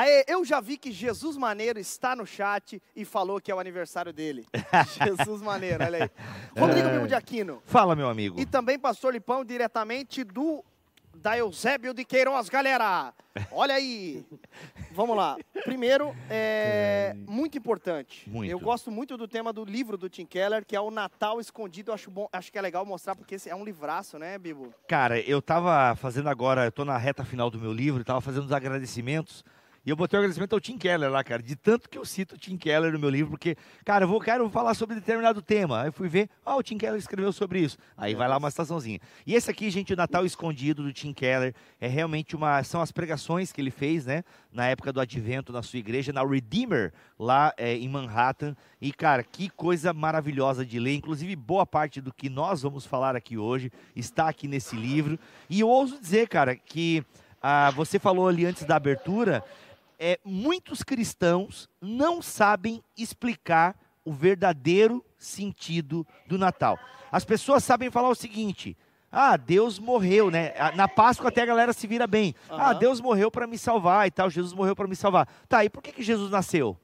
Aê, eu já vi que Jesus Maneiro está no chat e falou que é o aniversário dele. Jesus Maneiro, olha aí. Rodrigo É. Bibo de Aquino. Fala, meu amigo. E também Pastor Lipão, diretamente do da Eusébio de Queiroz, galera. Olha aí. Vamos lá. Primeiro, é muito importante. Muito. Eu gosto muito do tema do livro do Tim Keller, que é o Natal Escondido. Eu Acho, bom, acho que é legal mostrar, porque esse é um livraço, né, Bibo? Cara, eu tava fazendo agora, eu tô na reta final do meu livro, tava fazendo os agradecimentos. E eu botei o agradecimento ao Tim Keller lá, cara, de tanto que eu cito o Tim Keller no meu livro, porque, cara, eu vou, quero falar sobre determinado tema. Aí eu fui ver, ah, o Tim Keller escreveu sobre isso. Aí vai lá uma citaçãozinha. E esse aqui, gente, o Natal Escondido do Tim Keller, é realmente uma. São as pregações que ele fez, né, na época do advento na sua igreja, na Redeemer, lá é, em Manhattan. E, cara, que coisa maravilhosa de ler. Inclusive, boa parte do que nós vamos falar aqui hoje está aqui nesse livro. E eu ouso dizer, cara, que ah, você falou ali antes da abertura, é, muitos cristãos não sabem explicar o verdadeiro sentido do Natal. As pessoas sabem falar o seguinte. Ah, Deus morreu, né? Ah, Na Páscoa até a galera se vira bem. Ah, Aham. Deus morreu para me salvar e tal. Jesus morreu para me salvar. Tá, e por que, que Jesus nasceu?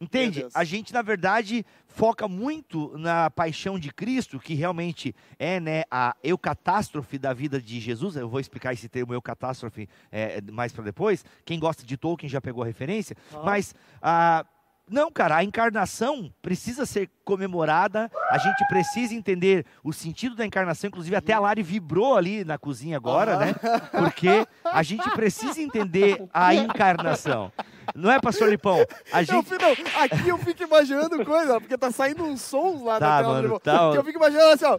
Entende? A gente, na verdade, foca muito na paixão de Cristo, que realmente é né, a eucatástrofe da vida de Jesus. Eu vou explicar esse termo eucatástrofe é, mais para depois. Quem gosta de Tolkien já pegou a referência. Mas, ah, não, cara, a encarnação precisa ser comemorada. A gente precisa entender o sentido da encarnação. Inclusive, até a Lari vibrou ali na cozinha agora, né? Porque a gente precisa entender a encarnação. Não é, pastor Lipão? A Eu, gente. não, aqui eu fico imaginando coisa, porque tá saindo uns sons lá Tá, da tela mano, tá, que eu fico imaginando assim, ó.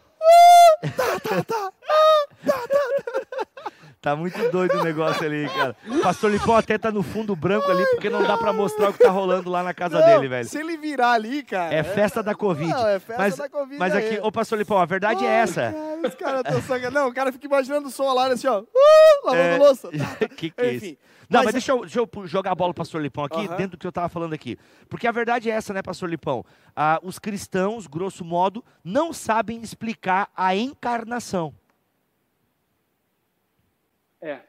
Tá muito doido o negócio ali, cara. O pastor Lipão até tá no fundo branco ali, porque não dá pra mostrar o que tá rolando lá na casa Não, dele, velho. Se ele virar ali, cara. É festa da Covid. Não, é festa mas, da Covid Mas aqui, ô pastor Lipão, a verdade é Ai, essa. Cara, os caras tão sangrando. Não, o cara fica imaginando o som lá, assim, ó. Uh, lavando É. louça. que que é Enfim. isso? Não, mas, mas- deixa, eu, deixa eu jogar a bola pro pastor Lipão aqui, Aham. dentro do que eu tava falando aqui. Porque a verdade é essa, né, pastor Lipão? Ah, os cristãos, grosso modo, não sabem explicar a encarnação. É.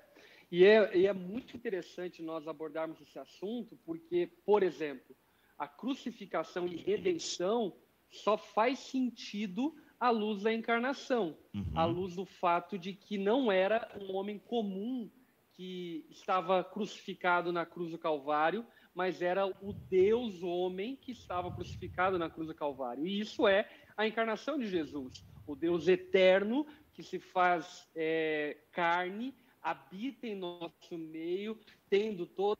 E é, e é muito interessante nós abordarmos esse assunto, porque, por exemplo, a crucificação e redenção só faz sentido à luz da encarnação, à luz do fato de que não era um homem comum que estava crucificado na cruz do Calvário, mas era o Deus homem que estava crucificado na cruz do Calvário. E isso é a encarnação de Jesus, o Deus eterno que se faz é, carne, habita em nosso meio, tendo toda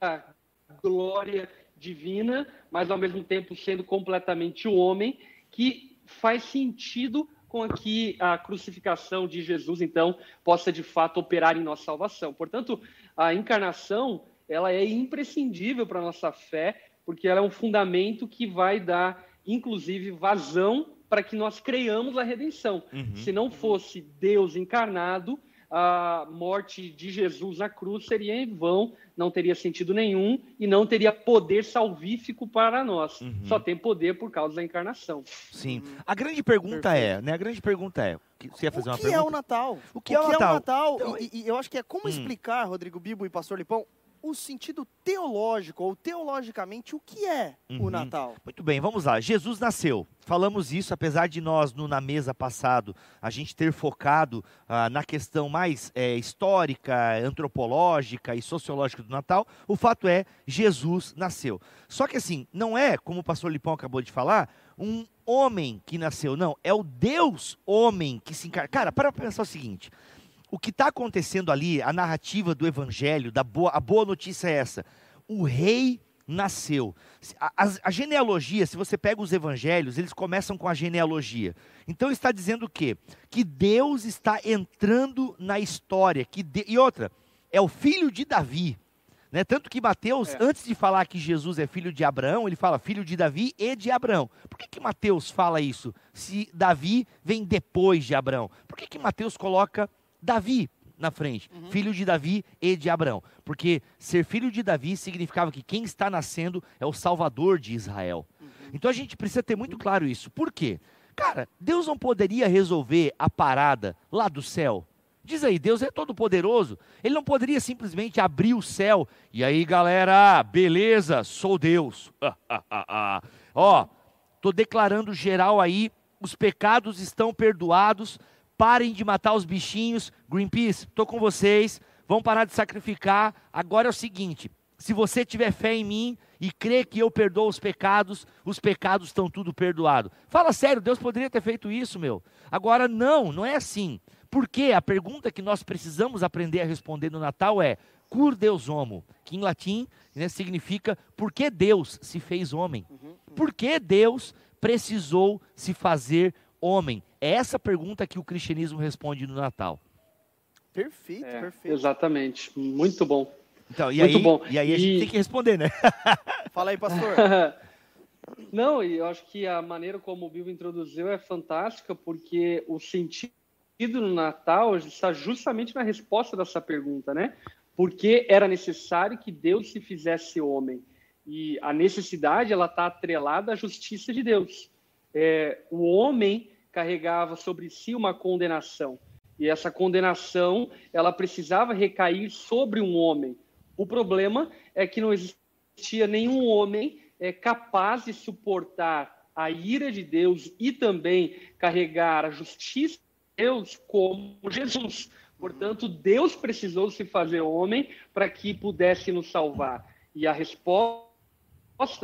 a glória divina, mas ao mesmo tempo sendo completamente homem, que faz sentido com que a crucificação de Jesus, então, possa de fato operar em nossa salvação. Portanto, a encarnação, ela é imprescindível para a nossa fé, porque ela é um fundamento que vai dar, inclusive, vazão para que nós creiamos a redenção. Se não fosse Deus encarnado, a morte de Jesus na cruz seria em vão, não teria sentido nenhum e não teria poder salvífico para nós. Só tem poder por causa da encarnação. Sim. A grande pergunta é, né? A grande pergunta é. que- Você ia fazer o uma que é pergunta? o Natal? O que é o Natal? Então, E, e eu acho que é como Hum. explicar, Rodrigo Bibo e Pastor Lipão, o sentido teológico ou teologicamente o que é Uhum. o Natal. Muito bem, vamos lá. Jesus nasceu. Falamos isso, apesar de nós, no, na mesa passado, a gente ter focado ah, na questão mais eh, histórica, antropológica e sociológica do Natal. O fato é, Jesus nasceu. Só que assim, não é, como o pastor Lipão acabou de falar, um homem que nasceu. Não, é o Deus homem que se encarna. Cara, para pensar o seguinte. O que está acontecendo ali, a narrativa do evangelho, da boa, a boa notícia é essa. O rei nasceu. A, a- a genealogia, se você pega os evangelhos, eles começam com a genealogia. Então está dizendo o quê? Que Deus está entrando na história. Que de- E outra, é o filho de Davi. Né? Tanto que Mateus, É. antes de falar que Jesus é filho de Abraão, ele fala filho de Davi e de Abraão. Por que, que Mateus fala isso? Se Davi vem depois de Abraão. Por que, que Mateus coloca Davi na frente? Filho de Davi e de Abraão. Porque ser filho de Davi significava que quem está nascendo é o Salvador de Israel. Então a gente precisa ter muito claro isso. Por quê? Cara, Deus não poderia resolver a parada lá do céu Diz aí, Deus é todo poderoso. Ele não poderia simplesmente abrir o céu e aí, galera, beleza, sou Deus. Ó, tô declarando geral aí, os pecados estão perdoados. Parem de matar os bichinhos. Greenpeace, tô com vocês. Vão parar de sacrificar. Agora é o seguinte: se você tiver fé em mim e crê que eu perdoo os pecados, os pecados estão tudo perdoado. Fala sério, Deus poderia ter feito isso, meu. Agora não, não é assim. Porque a pergunta que nós precisamos aprender a responder no Natal é: cur Deus homo, que em latim né, significa por que Deus se fez homem? Uhum, uhum. Por que Deus precisou se fazer homem? É essa pergunta que o cristianismo responde no Natal. Perfeito, é, perfeito. Exatamente, muito bom. Então, e muito aí, bom. E aí a gente tem que responder, né? Fala aí, pastor. Não, e eu acho que a maneira como o Bill introduziu é fantástica, porque o sentido no Natal está justamente na resposta dessa pergunta, né? Porque era necessário que Deus se fizesse homem. E a necessidade, ela está atrelada à justiça de Deus. É, o homem carregava sobre si uma condenação. E essa condenação, ela precisava recair sobre um homem. O problema é que não existia nenhum homem é, capaz de suportar a ira de Deus e também carregar a justiça de Deus como Jesus. Portanto, Deus precisou se fazer homem para que pudesse nos salvar. E a resposta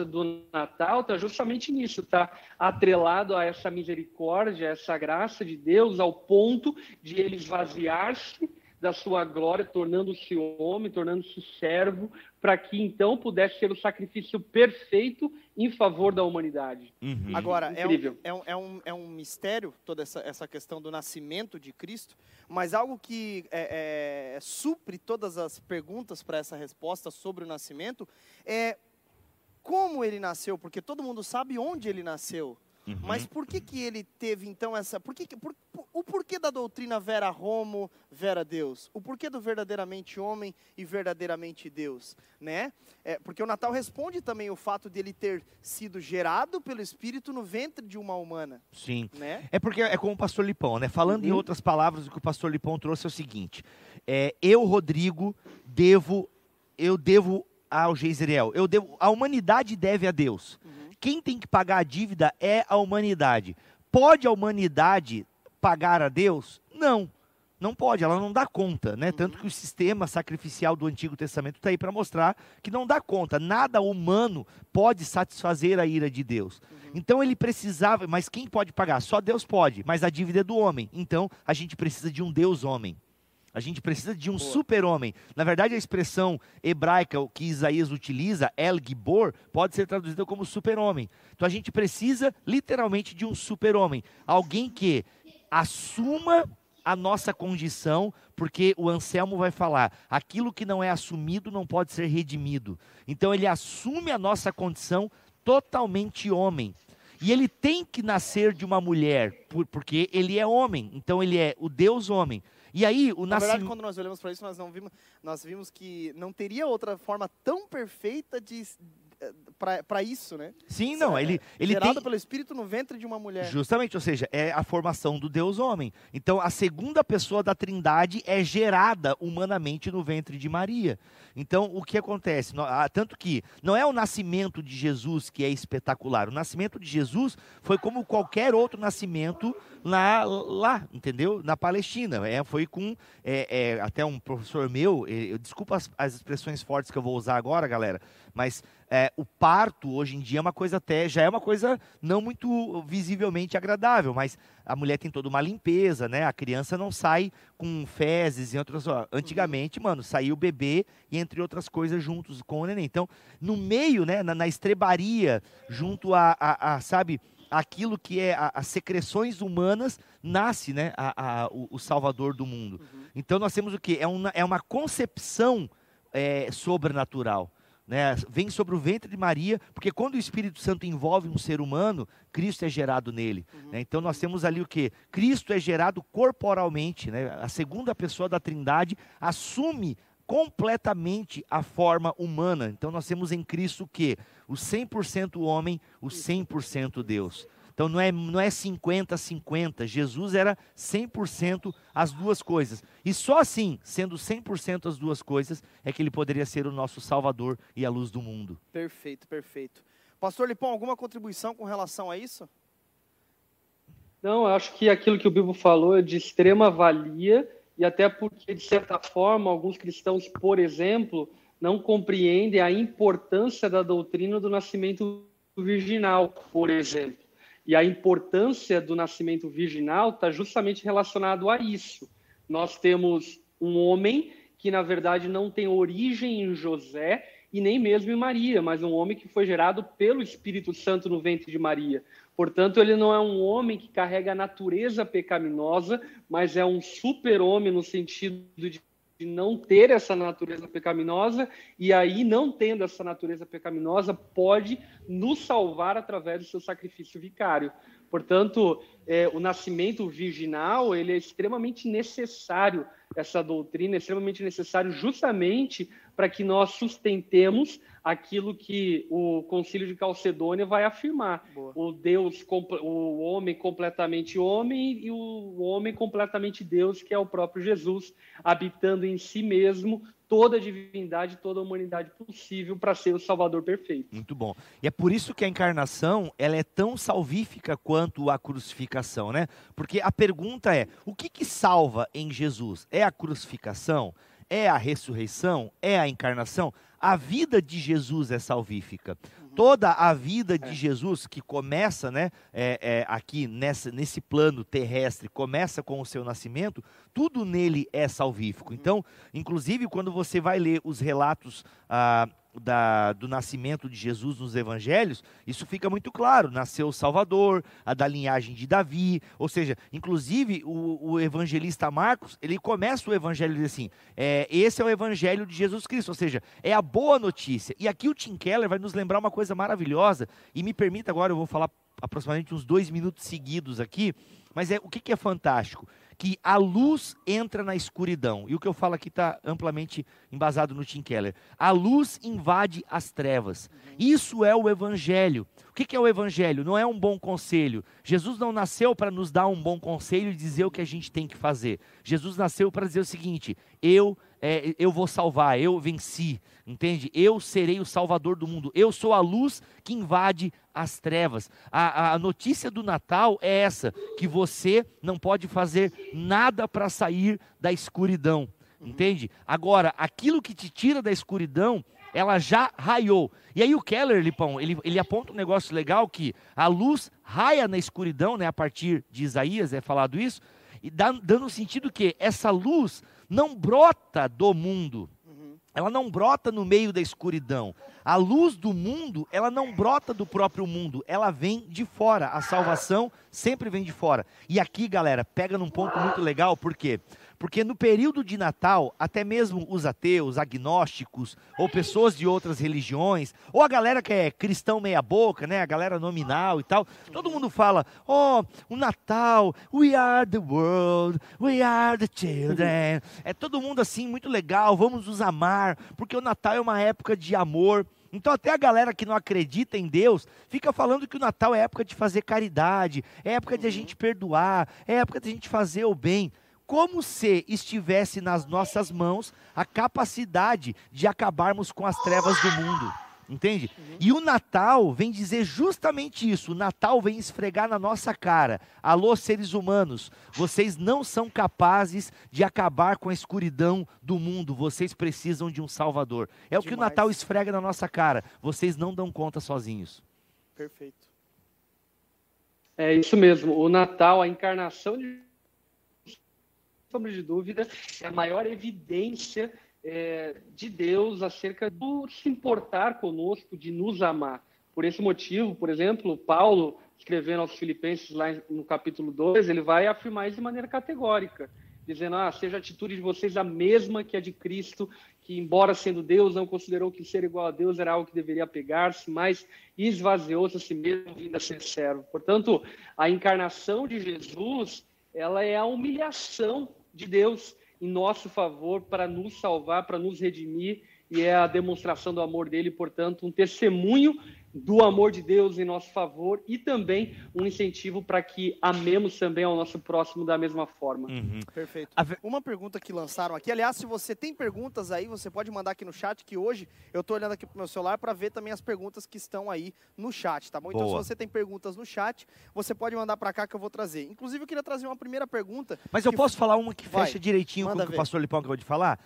do Natal está justamente nisso, está atrelado a essa misericórdia, a essa graça de Deus, ao ponto de ele esvaziar-se da sua glória, tornando-se homem, tornando-se servo, para que então pudesse ser o sacrifício perfeito em favor da humanidade. Uhum. Agora, é um, é, um, é, um, é um mistério toda essa, essa questão do nascimento de Cristo, mas algo que é, é, supre todas as perguntas para essa resposta sobre o nascimento é como ele nasceu, porque todo mundo sabe onde ele nasceu. Uhum. Mas por que, que ele teve então essa. Por que, por, por, o porquê da doutrina vera homo, vera Deus? O porquê do verdadeiramente homem e verdadeiramente Deus? Né? É, porque o Natal responde também o fato de ele ter sido gerado pelo Espírito no ventre de uma humana. Sim. Né? É porque é como o pastor Lipão, né? Falando uhum. em outras palavras, o que o pastor Lipão trouxe é o seguinte: é, eu, Rodrigo, devo. Eu devo ao Geiseriel. Eu devo, a humanidade deve a Deus. Uhum quem tem que pagar a dívida é a humanidade. Pode a humanidade pagar a Deus? Não. Não pode, ela não dá conta, né? Uhum. Tanto que o sistema sacrificial do Antigo Testamento está aí para mostrar que não dá conta. Nada humano pode satisfazer a ira de Deus. Uhum. Então ele precisava, mas quem pode pagar? Só Deus pode, mas a dívida é do homem. Então a gente precisa de um Deus homem. A gente precisa de um super-homem. Na verdade, a expressão hebraica que Isaías utiliza, El Gibor, pode ser traduzida como super-homem. Então a gente precisa literalmente de um super-homem. Alguém que assuma a nossa condição, porque o Anselmo vai falar: aquilo que não é assumido não pode ser redimido. Então ele assume a nossa condição totalmente homem. E ele tem que nascer de uma mulher, porque ele é homem. Então ele é o Deus homem. E aí, o Na verdade, quando nós olhamos para isso, nós não vimos, nós vimos que não teria outra forma tão perfeita de para isso, né? Sim, não, ele ele gerado tem... pelo espírito no ventre de uma mulher. Justamente, ou seja, é a formação do Deus homem. Então, a segunda pessoa da Trindade é gerada humanamente no ventre de Maria. Então, o que acontece? Ah, tanto que não é o nascimento de Jesus que é espetacular. O nascimento de Jesus foi como qualquer outro nascimento lá, lá entendeu? Na Palestina. É, foi com é, é, até um professor meu, eu, desculpa as, as expressões fortes que eu vou usar agora, galera, mas é, o parto hoje em dia é uma coisa até, já é uma coisa não muito visivelmente agradável, mas a mulher tem toda uma limpeza, né? A criança não sai com fezes e outras. Ó, antigamente, mano, saía o bebê e entre outras coisas juntos com o neném. Então, no meio, né, na, na estrebaria, junto a, a, a sabe, aquilo que é as secreções humanas, nasce né, a, a, o, o, Salvador do mundo. Uhum. Então nós temos o que? É uma, é uma concepção é, sobrenatural né, vem sobre o ventre de Maria, porque quando o Espírito Santo envolve um ser humano, Cristo é gerado nele. Uhum. Né? Então nós temos ali o que? Cristo é gerado corporalmente, né? a segunda pessoa da Trindade assume completamente a forma humana. Então nós temos em Cristo o que? O 100% homem, o 100% Deus. Então não é, não é 50-50. Jesus era 100% as duas coisas. E só assim, sendo 100% as duas coisas, é que ele poderia ser o nosso Salvador e a luz do mundo. Perfeito, perfeito. Pastor Lipão, alguma contribuição com relação a isso? Não, acho que aquilo que o Bibo falou é de extrema valia e até porque, de certa forma, alguns cristãos, por exemplo, não compreendem a importância da doutrina do nascimento virginal, por exemplo. E a importância do nascimento virginal está justamente relacionado a isso. Nós temos um homem que, na verdade, não tem origem em José e nem mesmo em Maria, mas um homem que foi gerado pelo Espírito Santo no ventre de Maria. Portanto, ele não é um homem que carrega a natureza pecaminosa, mas é um super-homem no sentido de não ter essa natureza pecaminosa, e aí, não tendo essa natureza pecaminosa, pode nos salvar através do seu sacrifício vicário. Portanto, é, o nascimento virginal ele é extremamente necessário, essa doutrina é extremamente necessário justamente para que nós sustentemos aquilo que o Concílio de Calcedônia vai afirmar. Boa. O Deus, o homem completamente homem e o homem completamente Deus, que é o próprio Jesus, habitando em si mesmo toda a divindade, toda a humanidade possível para ser o Salvador perfeito. Muito bom. E é por isso que a encarnação ela é tão salvífica quanto a crucificação, né? Porque a pergunta é: o que, que salva em Jesus? É a crucificação? É a ressurreição? É a encarnação? A vida de Jesus é salvífica. Toda a vida de é. Jesus, que começa né, é, é, aqui nessa, nesse plano terrestre, começa com o seu nascimento, tudo nele é salvífico. Uhum. Então, inclusive, quando você vai ler os relatos ah, da, do nascimento de Jesus nos evangelhos, isso fica muito claro. Nasceu o Salvador, a da linhagem de Davi, ou seja, inclusive o, o evangelista Marcos, ele começa o evangelho dizendo assim: é, esse é o evangelho de Jesus Cristo, ou seja, é a boa notícia. E aqui o Tim Keller vai nos lembrar uma coisa maravilhosa, e me permita agora, eu vou falar aproximadamente uns dois minutos seguidos aqui, mas é o que, que é fantástico? que a luz entra na escuridão. E o que eu falo aqui está amplamente embasado no Tim Keller. A luz invade as trevas. Isso é o Evangelho. O que é o Evangelho? Não é um bom conselho. Jesus não nasceu para nos dar um bom conselho e dizer o que a gente tem que fazer. Jesus nasceu para dizer o seguinte: eu é, eu vou salvar, eu venci, entende? Eu serei o salvador do mundo, eu sou a luz que invade as trevas. A, a notícia do Natal é essa: que você não pode fazer nada para sair da escuridão, entende? Agora, aquilo que te tira da escuridão, ela já raiou. E aí o Keller, Lipão, ele, ele aponta um negócio legal que a luz raia na escuridão, né? A partir de Isaías é falado isso, e dá, dando o sentido que essa luz não brota do mundo. Ela não brota no meio da escuridão. A luz do mundo, ela não brota do próprio mundo, ela vem de fora. A salvação sempre vem de fora. E aqui, galera, pega num ponto muito legal, por quê? Porque no período de Natal, até mesmo os ateus, agnósticos, ou pessoas de outras religiões, ou a galera que é cristão meia-boca, né? A galera nominal e tal, todo mundo fala: oh, o Natal, we are the world, we are the children. É todo mundo assim, muito legal, vamos nos amar, porque o Natal é uma época de amor. Então, até a galera que não acredita em Deus fica falando que o Natal é época de fazer caridade, é época de a gente perdoar, é época de a gente fazer o bem como se estivesse nas nossas mãos a capacidade de acabarmos com as trevas do mundo. Entende? E o Natal vem dizer justamente isso. O Natal vem esfregar na nossa cara. Alô, seres humanos, vocês não são capazes de acabar com a escuridão do mundo. Vocês precisam de um Salvador. É Demais. o que o Natal esfrega na nossa cara. Vocês não dão conta sozinhos. Perfeito. É isso mesmo. O Natal, a encarnação de sombra de dúvida, é a maior evidência é, de Deus acerca do se importar conosco, de nos amar. Por esse motivo, por exemplo, Paulo, escrevendo aos Filipenses, lá no capítulo 2, ele vai afirmar isso de maneira categórica, dizendo: ah, seja a atitude de vocês a mesma que a de Cristo, que, embora sendo Deus, não considerou que ser igual a Deus era algo que deveria pegar-se, mas esvaziou-se a si mesmo, vindo a ser servo. Portanto, a encarnação de Jesus, ela é a humilhação de Deus em nosso favor para nos salvar, para nos redimir, e é a demonstração do amor dele, portanto, um testemunho do amor de Deus em nosso favor e também um incentivo para que amemos também ao nosso próximo da mesma forma. Uhum. Perfeito. Uma pergunta que lançaram aqui, aliás, se você tem perguntas aí, você pode mandar aqui no chat, que hoje eu estou olhando aqui pro meu celular para ver também as perguntas que estão aí no chat, tá bom? Boa. Então, se você tem perguntas no chat, você pode mandar para cá que eu vou trazer. Inclusive, eu queria trazer uma primeira pergunta. Mas eu posso falar uma que fecha Vai, direitinho com o que o pastor Lipão acabou de falar?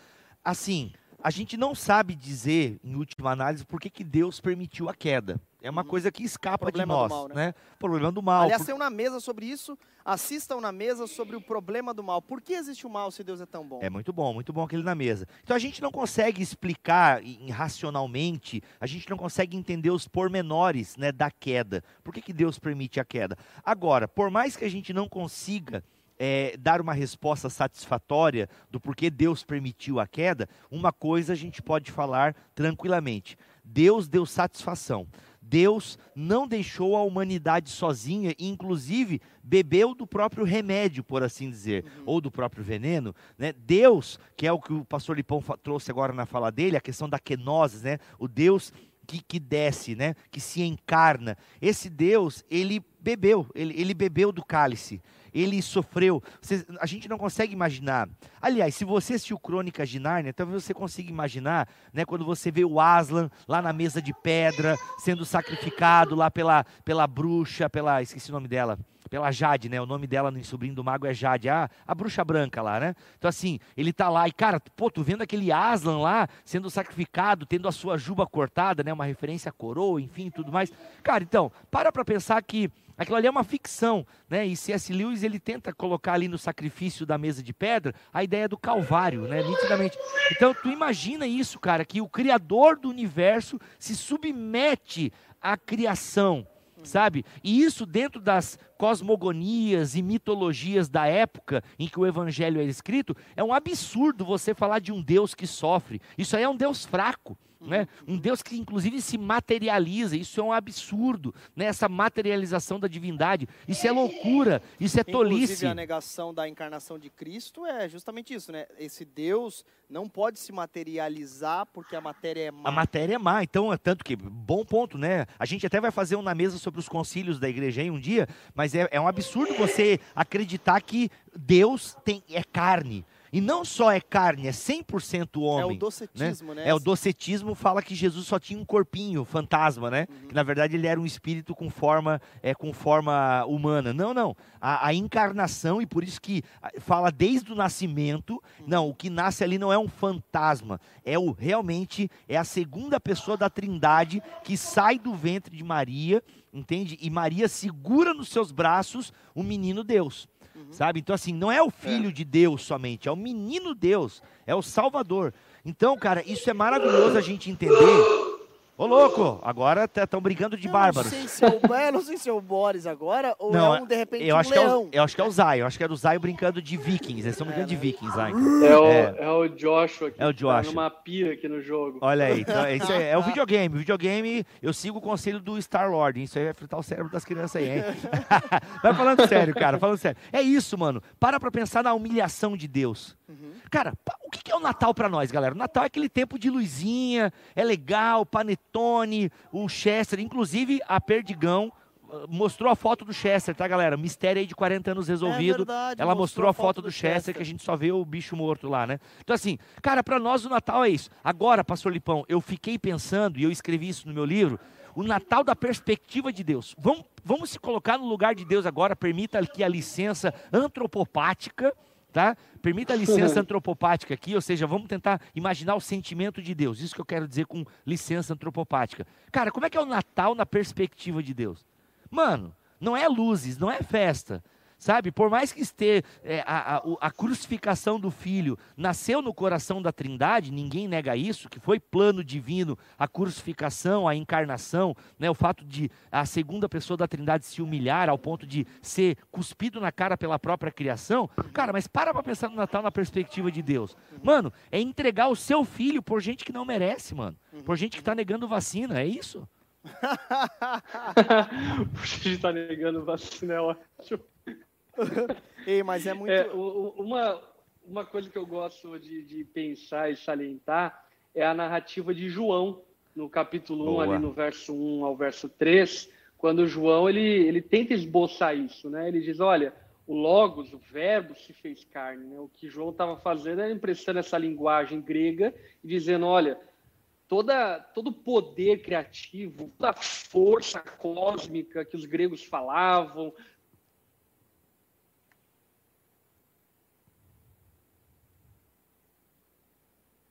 Assim, a gente não sabe dizer, em última análise, por que, que Deus permitiu a queda. É uma uhum. coisa que escapa de nós, mal, né? né? Problema do mal. Aliás, por... na mesa sobre isso, assistam na mesa sobre o problema do mal. Por que existe o mal se Deus é tão bom? É muito bom, muito bom aquele na mesa. Então a gente não consegue explicar racionalmente, a gente não consegue entender os pormenores né, da queda. Por que, que Deus permite a queda? Agora, por mais que a gente não consiga é, dar uma resposta satisfatória do porquê Deus permitiu a queda, uma coisa a gente pode falar tranquilamente: Deus deu satisfação. Deus não deixou a humanidade sozinha e, inclusive, bebeu do próprio remédio, por assim dizer, uhum. ou do próprio veneno. Né? Deus, que é o que o pastor Lipão trouxe agora na fala dele, a questão da kenosis, né? o Deus que, que desce, né? que se encarna. Esse Deus, ele bebeu, ele, ele bebeu do cálice ele sofreu. Você, a gente não consegue imaginar. Aliás, se você assistiu Crônicas de Nárnia, talvez você consiga imaginar, né, quando você vê o Aslan lá na mesa de pedra, sendo sacrificado lá pela, pela bruxa, pela. esqueci o nome dela pela Jade, né? O nome dela no sobrinho do mago é Jade, a, a bruxa branca lá, né? Então, assim, ele tá lá e, cara, pô, tu vendo aquele Aslan lá sendo sacrificado, tendo a sua juba cortada, né? Uma referência à coroa, enfim, tudo mais. Cara, então, para pra pensar que Aquilo ali é uma ficção, né? E C.S. Lewis ele tenta colocar ali no sacrifício da mesa de pedra a ideia do Calvário, né? Nitidamente. Então tu imagina isso, cara, que o Criador do universo se submete à criação, sabe? E isso dentro das cosmogonias e mitologias da época em que o evangelho é escrito, é um absurdo você falar de um Deus que sofre. Isso aí é um Deus fraco. Né? Um Deus que inclusive se materializa, isso é um absurdo, né? essa materialização da divindade, isso é loucura, isso é tolice. Inclusive a negação da encarnação de Cristo é justamente isso, né? Esse Deus não pode se materializar porque a matéria é má. A matéria é má, então é tanto que, bom ponto, né? A gente até vai fazer um na mesa sobre os concílios da igreja aí um dia, mas é, é um absurdo você acreditar que Deus tem, é carne. E não só é carne, é 100% homem. É o docetismo, né? né? É o docetismo fala que Jesus só tinha um corpinho, fantasma, né? Uhum. Que na verdade ele era um espírito com forma, é, com forma humana. Não, não. A, a encarnação, e por isso que fala desde o nascimento, uhum. não, o que nasce ali não é um fantasma, é o realmente é a segunda pessoa da Trindade que sai do ventre de Maria, entende? E Maria segura nos seus braços o menino Deus. Uhum. Sabe? Então, assim, não é o filho é. de Deus somente, é o menino Deus, é o Salvador. Então, cara, isso é maravilhoso a gente entender Ô, louco, agora estão brincando de bárbaros. Não sei se é o, eu não sei se é o Boris agora ou não, é um, de repente, eu acho um leão. Que é o, eu acho que é o Zay, eu acho que é o Zay brincando de vikings. Eles estão brincando é, de vikings lá. É, o, é. é o Joshua aqui. É o tá Joshua. Tá numa pia aqui no jogo. Olha aí, então, isso é, é o videogame. O videogame, eu sigo o conselho do Star-Lord. Isso aí vai fritar o cérebro das crianças aí, hein? Vai falando sério, cara, falando sério. É isso, mano. Para pra pensar na humilhação de Deus. Uhum. Cara, o que é o Natal para nós, galera? O Natal é aquele tempo de luzinha, é legal, panetone, o Chester, inclusive a Perdigão uh, mostrou a foto do Chester, tá, galera? Mistério aí de 40 anos resolvido. É verdade, Ela mostrou, mostrou a foto, do, do Chester, Chester, que a gente só vê o bicho morto lá, né? Então, assim, cara, para nós o Natal é isso. Agora, pastor Lipão, eu fiquei pensando, e eu escrevi isso no meu livro, o Natal da perspectiva de Deus. Vamos, vamos se colocar no lugar de Deus agora, permita que a licença antropopática tá? Permita a licença antropopática aqui, ou seja, vamos tentar imaginar o sentimento de Deus. Isso que eu quero dizer com licença antropopática. Cara, como é que é o Natal na perspectiva de Deus? Mano, não é luzes, não é festa. Sabe, por mais que esteja é, a, a, a, crucificação do filho nasceu no coração da Trindade, ninguém nega isso, que foi plano divino, a crucificação, a encarnação, né, o fato de a segunda pessoa da Trindade se humilhar ao ponto de ser cuspido na cara pela própria criação. Cara, mas para para pensar no Natal na perspectiva de Deus. Mano, é entregar o seu filho por gente que não merece, mano. Por gente que está negando vacina, é isso? por gente que está negando vacina, é ótimo. Ei, mas é muito. É, uma, uma coisa que eu gosto de, de pensar e salientar é a narrativa de João, no capítulo Boa. 1, ali no verso 1 ao verso 3, quando João ele, ele tenta esboçar isso, né? Ele diz, olha, o Logos, o verbo, se fez carne. Né? O que João estava fazendo era emprestando essa linguagem grega e dizendo, olha, toda, todo o poder criativo, toda a força cósmica que os gregos falavam,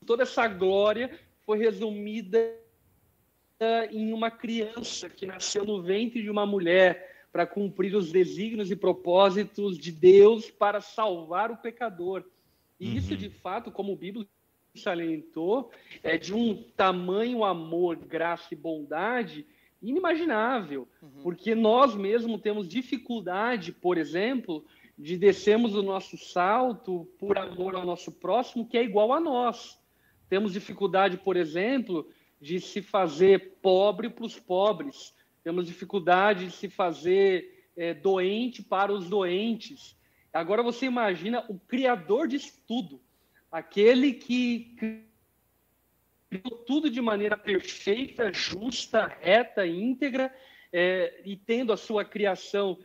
toda essa glória foi resumida em uma criança que nasceu no ventre de uma mulher para cumprir os desígnios e propósitos de Deus para salvar o pecador. E uhum. isso, de fato, como o Bíblia salientou, é de um tamanho amor, graça e bondade inimaginável, uhum. porque nós mesmos temos dificuldade, por exemplo, de descermos o nosso salto por amor ao nosso próximo, que é igual a nós. Temos dificuldade, por exemplo, de se fazer pobre para os pobres, temos dificuldade de se fazer é, doente para os doentes. Agora você imagina o criador disso tudo, aquele que criou tudo de maneira perfeita, justa, reta, íntegra, é, e tendo a sua criação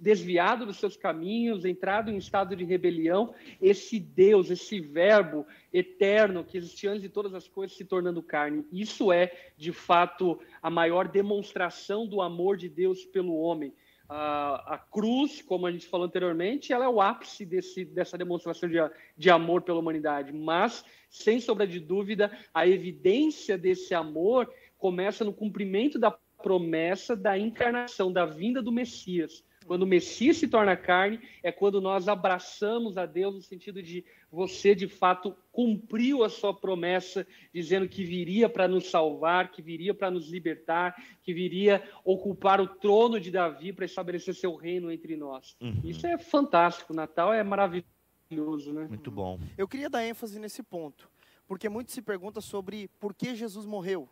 desviado dos seus caminhos, entrado em estado de rebelião, esse Deus, esse Verbo eterno que existia antes de todas as coisas se tornando carne. Isso é, de fato, a maior demonstração do amor de Deus pelo homem. A, a cruz, como a gente falou anteriormente, ela é o ápice desse, dessa demonstração de, de amor pela humanidade. Mas, sem sombra de dúvida, a evidência desse amor começa no cumprimento da promessa da encarnação, da vinda do Messias. Quando o Messias se torna carne, é quando nós abraçamos a Deus no sentido de você, de fato, cumpriu a sua promessa, dizendo que viria para nos salvar, que viria para nos libertar, que viria ocupar o trono de Davi para estabelecer seu reino entre nós. Uhum. Isso é fantástico. O Natal é maravilhoso, né? Muito bom. Eu queria dar ênfase nesse ponto, porque muito se pergunta sobre por que Jesus morreu.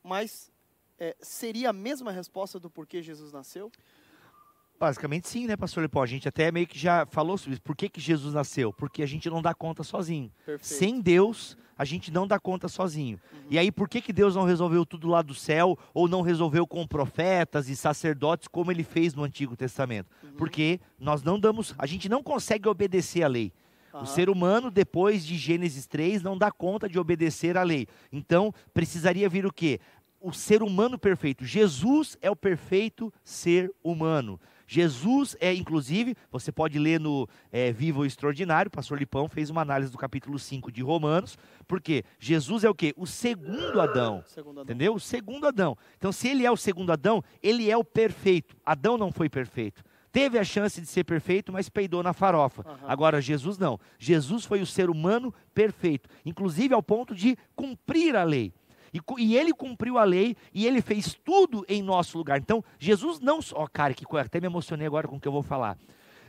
Mas é, seria a mesma resposta do porquê Jesus nasceu? Basicamente sim, né, pastor Lepó? A gente até meio que já falou sobre isso. Por que, que Jesus nasceu? Porque a gente não dá conta sozinho. Perfeito. Sem Deus, a gente não dá conta sozinho. Uhum. E aí, por que, que Deus não resolveu tudo lá do céu, ou não resolveu com profetas e sacerdotes, como ele fez no Antigo Testamento? Uhum. Porque nós não damos, a gente não consegue obedecer a lei. O ser humano, depois de Gênesis 3, não dá conta de obedecer à lei. Então, precisaria vir o quê? O ser humano perfeito. Jesus é o perfeito ser humano. Jesus é, inclusive, você pode ler no é, Vivo Extraordinário, o pastor Lipão fez uma análise do capítulo 5 de Romanos, porque Jesus é o quê? O segundo Adão, segundo Adão, entendeu? O segundo Adão. Então, se ele é o segundo Adão, ele é o perfeito. Adão não foi perfeito. Teve a chance de ser perfeito, mas peidou na farofa. Uhum. Agora, Jesus não. Jesus foi o ser humano perfeito, inclusive ao ponto de cumprir a lei. E, e, ele cumpriu a lei e ele fez tudo em nosso lugar. Então, Jesus não só. Oh, cara, que coisa, até me emocionei agora com o que eu vou falar.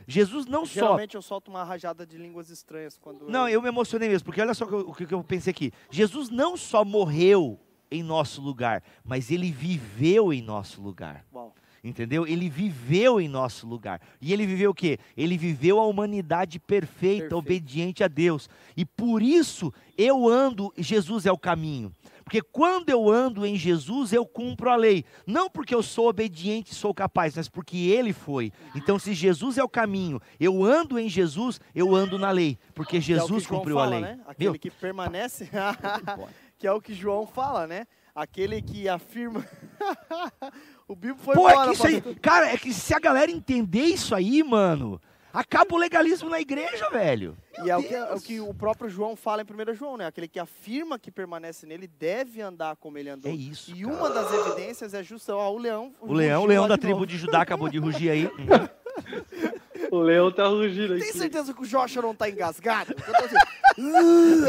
Jesus não Geralmente só. Geralmente eu solto uma rajada de línguas estranhas quando. Não, eu, eu me emocionei mesmo, porque olha só o que, que eu pensei aqui. Jesus não só morreu em nosso lugar, mas ele viveu em nosso lugar. Uau entendeu? Ele viveu em nosso lugar. E ele viveu o quê? Ele viveu a humanidade perfeita, Perfeito. obediente a Deus. E por isso eu ando, Jesus é o caminho. Porque quando eu ando em Jesus, eu cumpro a lei. Não porque eu sou obediente e sou capaz, mas porque ele foi. Então, se Jesus é o caminho, eu ando em Jesus, eu ando na lei. Porque Jesus é cumpriu fala, a lei. Né? Aquele que permanece, que é o que João fala, né? Aquele que afirma. o Bibo foi Pô, embora. É que isso aí, cara, é que se a galera entender isso aí, mano. Acaba o legalismo na igreja, velho. e é o, que, é o, que, o próprio João fala em 1 João, né? Aquele que afirma que permanece nele deve andar como ele andou. É isso. E cara. uma das evidências é justo ó, o leão. O leão, o leão da tribo de Judá acabou de rugir aí. o leão tá rugindo aqui. Tem certeza que o Joshua não tá engasgado? Eu tô assim,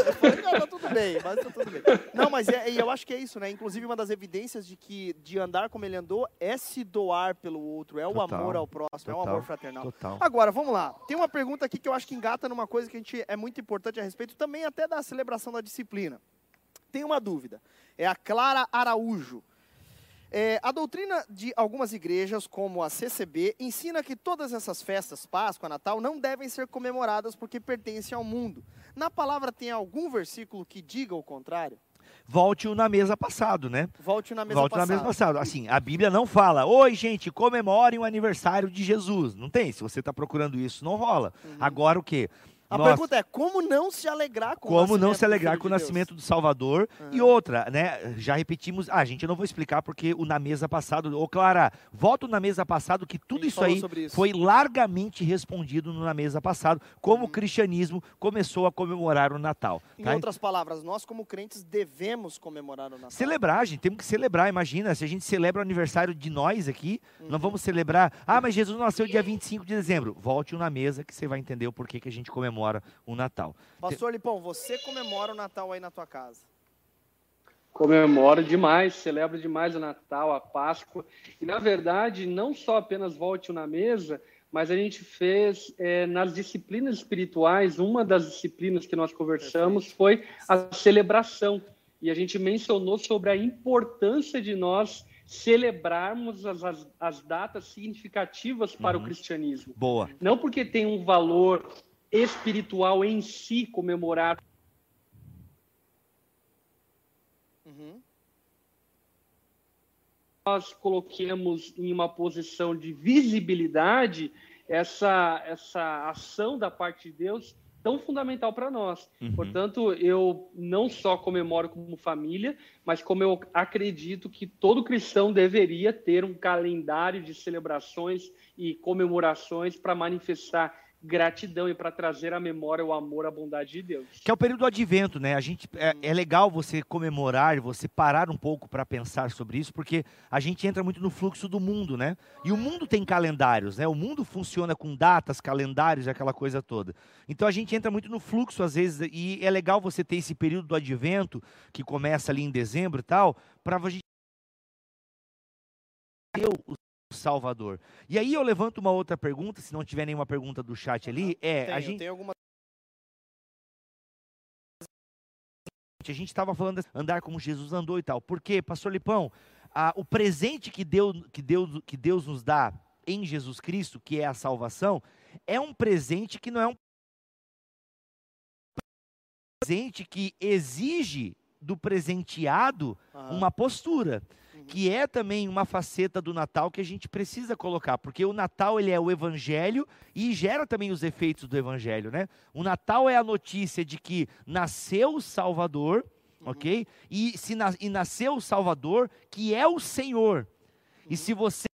eu falei, não, tá tudo bem, mas tá tudo bem. Não, mas é, eu acho que é isso, né? Inclusive, uma das evidências de que de andar como ele andou é se doar pelo outro, é Total. o amor ao próximo, Total. é o amor fraternal. Total. Agora, vamos lá. Tem uma pergunta aqui que eu acho que engata numa coisa que a gente é muito importante a respeito também até da celebração da disciplina. Tem uma dúvida. É a Clara Araújo. É, a doutrina de algumas igrejas, como a CCB, ensina que todas essas festas, Páscoa, Natal, não devem ser comemoradas porque pertencem ao mundo. Na palavra tem algum versículo que diga o contrário? volte-o na mesa passado, né? Volte na mesa Volte passada. na mesa passado. Assim, a Bíblia não fala, oi, gente, comemorem o aniversário de Jesus. Não tem. Se você está procurando isso, não rola. Agora o quê? A Nós- pergunta é, como não se alegrar com o como não se alegrar com o nascimento do Salvador. E outra, né? Já repetimos. Ah, gente, eu não vou explicar porque o na mesa passado. Ô, Clara, volto na mesa passado que tudo isso aí isso. foi largamente respondido no na mesa passado, como Uhum. o cristianismo começou a comemorar o Natal. Em tá? outras palavras, nós como crentes devemos comemorar o Natal. Celebrar, gente, temos que celebrar. Imagina, se a gente celebra o aniversário de nós aqui, Uhum. nós vamos celebrar. Ah, mas Jesus nasceu dia 25 de dezembro. Volte na mesa que você vai entender o porquê que a gente comemora o Natal. Pastor Lipão, você comemora o Natal aí na tua casa? Comemoro demais, celebro demais o Natal, a Páscoa. E, na verdade, não só apenas volte na mesa, mas a gente fez eh, nas disciplinas espirituais, uma das disciplinas que nós conversamos foi a celebração. E a gente mencionou sobre a importância de nós celebrarmos as, as, as datas significativas para Uhum. o cristianismo. Boa. Não porque tem um valor espiritual em si comemorar Uhum. nós coloquemos em uma posição de visibilidade essa, essa ação da parte de Deus tão fundamental para nós. Uhum. Portanto, eu não só comemoro como família, mas como eu acredito que todo cristão deveria ter um calendário de celebrações e comemorações para manifestar gratidão e para trazer à memória o amor, a bondade de Deus. Que é o período do advento, né? A gente, é, é legal você comemorar, você parar um pouco para pensar sobre isso, porque a gente entra muito no fluxo do mundo, né? E o mundo tem calendários, né? O mundo funciona com datas, calendários, aquela coisa toda. Então a gente entra muito no fluxo às vezes, e é legal você ter esse período do advento, que começa ali em dezembro e tal, para a gente o Salvador. E aí eu levanto uma outra pergunta, se não tiver nenhuma pergunta do chat ali, é, Tenho, a gente tenho alguma A gente estava falando de andar como Jesus andou e tal. Por quê, Pastor Lipão? O presente que Deus, que, Deus, que Deus nos dá em Jesus Cristo, que é a salvação, é um presente que não é um presente que exige do presenteado uma postura. Que é também uma faceta do Natal que a gente precisa colocar, porque o Natal ele é o evangelho e gera também os efeitos do evangelho, né? O Natal é a notícia de que nasceu o Salvador, OK? E se na- e nasceu o Salvador, que é o Senhor. E se você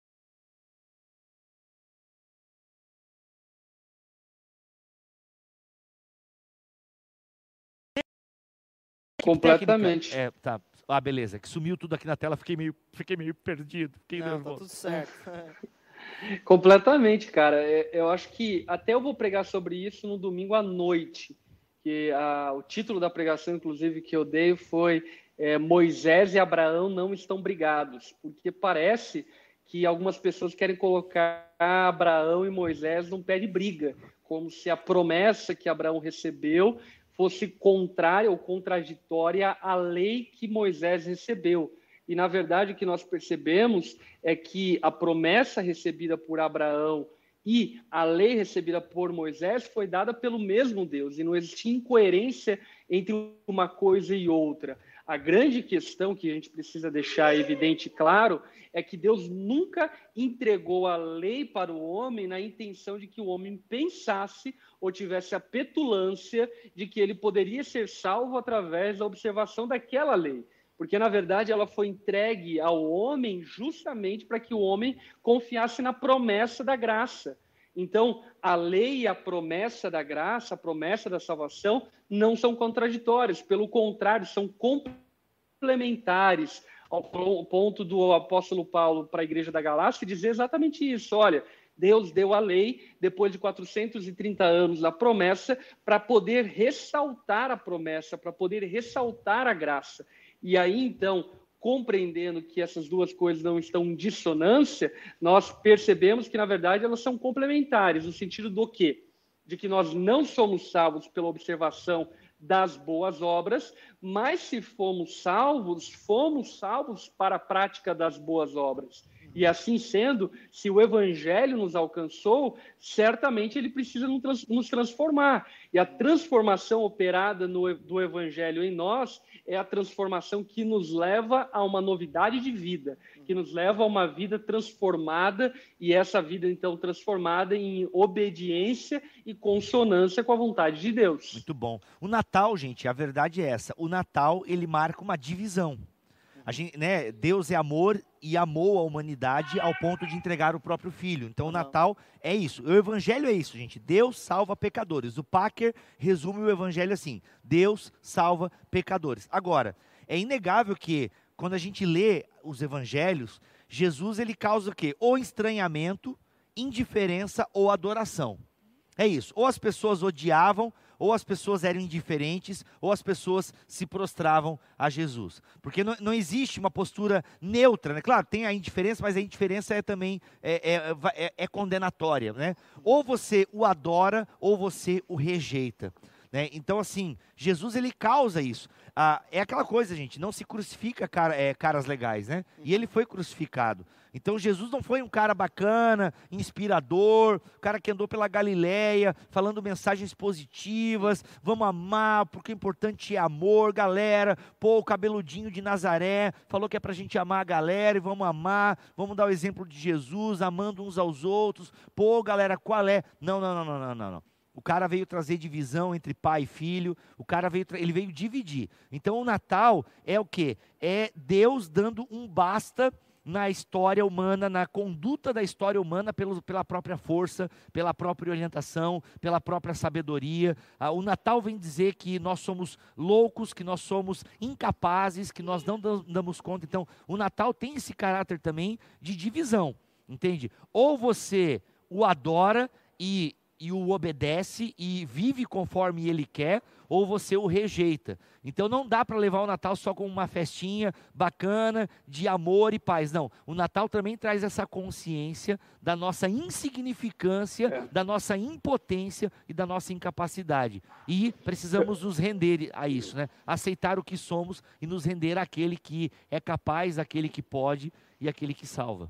Completamente. É, tá. Ah, beleza. Que sumiu tudo aqui na tela, fiquei meio, fiquei meio perdido. Fiquei Não, tá nervoso. tudo certo. Completamente, cara. É, Eu acho que até eu vou pregar sobre isso no domingo à noite. Que a- o título da pregação, inclusive, que eu dei foi é, Moisés e Abraão não estão brigados, porque parece que algumas pessoas querem colocar Abraão e Moisés num pé de briga, como se a promessa que Abraão recebeu fosse contrária ou contraditória à lei que Moisés recebeu. E, na verdade, o que nós percebemos é que a promessa recebida por Abraão e a lei recebida por Moisés foi dada pelo mesmo Deus, e não existia incoerência entre uma coisa e outra. A grande questão que a gente precisa deixar evidente e claro é que Deus nunca entregou a lei para o homem na intenção de que o homem pensasse ou tivesse a petulância de que ele poderia ser salvo através da observação daquela lei. Porque, na verdade, ela foi entregue ao homem justamente para que o homem confiasse na promessa da graça. Então, a lei e a promessa da graça, a promessa da salvação, não são contraditórias, pelo contrário, são complementares, ao po- ponto do apóstolo Paulo para a igreja da Galácia dizer exatamente isso. Olha, Deus deu a lei depois de 430 anos da promessa para poder ressaltar a promessa, para poder ressaltar a graça. E aí, então, compreendendo que essas duas coisas não estão em dissonância, nós percebemos que, na verdade, elas são complementares, no sentido do quê? De que nós não somos salvos pela observação das boas obras, mas se fomos salvos, fomos salvos para a prática das boas obras. E assim sendo, se o evangelho nos alcançou, certamente ele precisa nos transformar. E a transformação operada no, do evangelho em nós é a transformação que nos leva a uma novidade de vida, que nos leva a uma vida transformada e essa vida então transformada em obediência e consonância com a vontade de Deus. Muito bom. O Natal, gente, a verdade é essa. O Natal, ele marca uma divisão. Gente, né, Deus é amor e amou a humanidade ao ponto de entregar o próprio filho. Então o Natal é isso. O evangelho é isso, gente. Deus salva pecadores. O Packer resume o evangelho assim: Deus salva pecadores. Agora, é inegável que quando a gente lê os evangelhos, Jesus ele causa o quê? Ou estranhamento, indiferença ou adoração. É isso. Ou as pessoas odiavam ou as pessoas eram indiferentes, ou as pessoas se prostravam a Jesus. Porque não, não existe uma postura neutra, né? Claro, tem a indiferença, mas a indiferença é também é, é, é, é condenatória, né? Ou você o adora, ou você o rejeita. Né? Então, assim, Jesus ele causa isso. Ah, é aquela coisa, gente, não se crucifica cara, é, caras legais, né? E ele foi crucificado. Então Jesus não foi um cara bacana, inspirador, cara que andou pela Galileia, falando mensagens positivas, vamos amar, porque o importante é amor, galera. Pô, o cabeludinho de Nazaré falou que é pra gente amar a galera e vamos amar, vamos dar o exemplo de Jesus, amando uns aos outros. Pô, galera, qual é? Não, não, não, não, não, não. O cara veio trazer divisão entre pai e filho. O cara veio, ele veio dividir. Então o Natal é o que? É Deus dando um basta na história humana, na conduta da história humana pelo, pela própria força, pela própria orientação, pela própria sabedoria. Ah, o Natal vem dizer que nós somos loucos, que nós somos incapazes, que nós não damos conta. Então, o Natal tem esse caráter também de divisão, entende? Ou você o adora e e o obedece e vive conforme ele quer, ou você o rejeita. Então não dá para levar o Natal só como uma festinha bacana de amor e paz. Não, o Natal também traz essa consciência da nossa insignificância, é. da nossa impotência e da nossa incapacidade. E precisamos nos render a isso, né? Aceitar o que somos e nos render àquele que é capaz, àquele que pode e àquele que salva.